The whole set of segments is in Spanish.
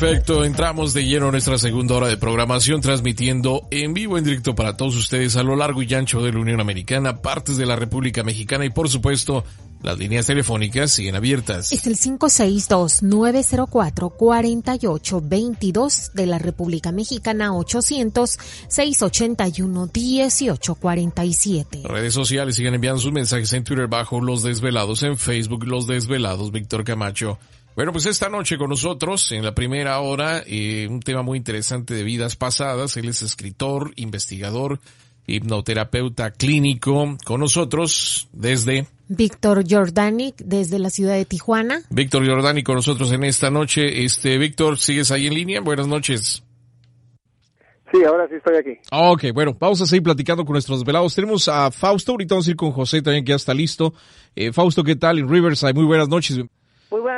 Perfecto, entramos de lleno a nuestra segunda hora de programación, transmitiendo en vivo, en directo para todos ustedes a lo largo y ancho de la Unión Americana, partes de la República Mexicana y por supuesto las líneas telefónicas siguen abiertas. Es el 562-904-4822 de la República Mexicana 800-681-1847. Redes sociales siguen enviando sus mensajes en Twitter bajo Los Desvelados, en Facebook Los Desvelados, Víctor Camacho. Bueno, pues esta noche con nosotros, en la primera hora, eh, un tema muy interesante de vidas pasadas. Él es escritor, investigador, hipnoterapeuta clínico. Con nosotros desde... Víctor Jordani, desde la ciudad de Tijuana. Víctor Jordani con nosotros en esta noche. Este, Víctor, ¿sigues ahí en línea? Buenas noches. Sí, ahora sí estoy aquí. Ok, bueno, vamos a seguir platicando con nuestros velados. Tenemos a Fausto, ahorita vamos a ir con José también, que ya está listo. Eh, Fausto, ¿qué tal? En Riverside, muy buenas noches.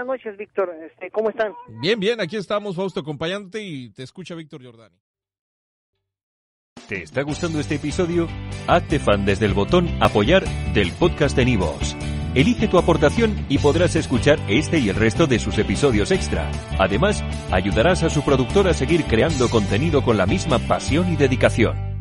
Buenas noches, Víctor. Este, ¿Cómo están? Bien, bien, aquí estamos, Fausto, acompañándote y te escucha Víctor Jordani. ¿Te está gustando este episodio? Hazte fan desde el botón Apoyar del podcast de Nivos. Elige tu aportación y podrás escuchar este y el resto de sus episodios extra. Además, ayudarás a su productor a seguir creando contenido con la misma pasión y dedicación.